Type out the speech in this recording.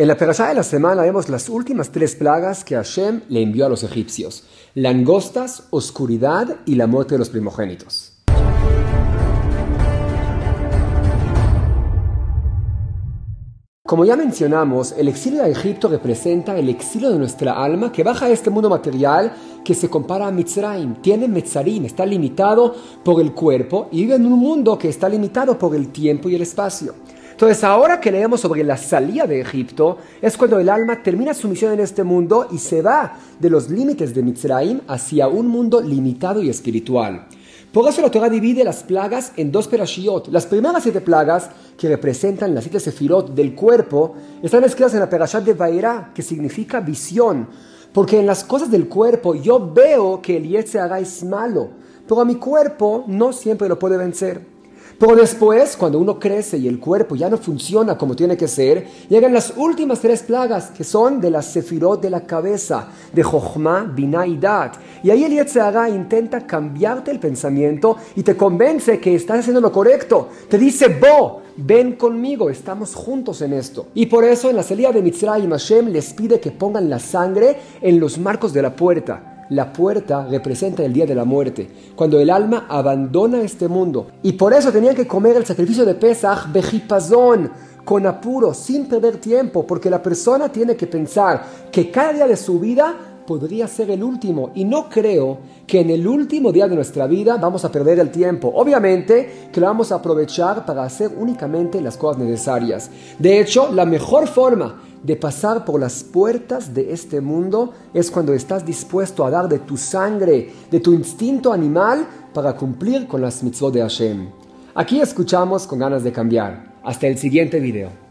En la perashá de la semana vemos las últimas tres plagas que Hashem le envió a los egipcios: langostas, oscuridad y la muerte de los primogénitos. Como ya mencionamos, el exilio de Egipto representa el exilio de nuestra alma que baja a este mundo material que se compara a Mitzrayim. Tiene Metzarim, está limitado por el cuerpo y vive en un mundo que está limitado por el tiempo y el espacio. Entonces, ahora que leemos sobre la salida de Egipto, es cuando el alma termina su misión en este mundo y se va de los límites de Mitzrayim hacia un mundo limitado y espiritual. Por eso la Torah divide las plagas en dos perashiot. Las primeras siete plagas, que representan las siete sefirot del cuerpo, están escritas en la perashat de Vaera, que significa visión. Porque en las cosas del cuerpo yo veo que el Yetzirah es malo, pero a mi cuerpo no siempre lo puede vencer. Pero después, cuando uno crece y el cuerpo ya no funciona como tiene que ser, llegan las últimas tres plagas que son de la sefirot de la cabeza, de Jochma, Binah y Dat. Y ahí el Yetzirah intenta cambiarte el pensamiento y te convence que estás haciendo lo correcto. Te dice, Bo, ven conmigo, estamos juntos en esto. Y por eso en la salida de Mitzrayim Hashem les pide que pongan la sangre en los marcos de la puerta la puerta representa el día de la muerte, cuando el alma abandona este mundo. Y por eso tenían que comer el sacrificio de Pesach bejipazón, con apuro, sin perder tiempo, porque la persona tiene que pensar que cada día de su vida podría ser el último. Y no creo que en el último día de nuestra vida vamos a perder el tiempo. Obviamente que lo vamos a aprovechar para hacer únicamente las cosas necesarias. De hecho, la mejor forma de pasar por las puertas de este mundo es cuando estás dispuesto a dar de tu sangre, de tu instinto animal para cumplir con las mitzvot de Hashem. Aquí escuchamos con ganas de cambiar. Hasta el siguiente video.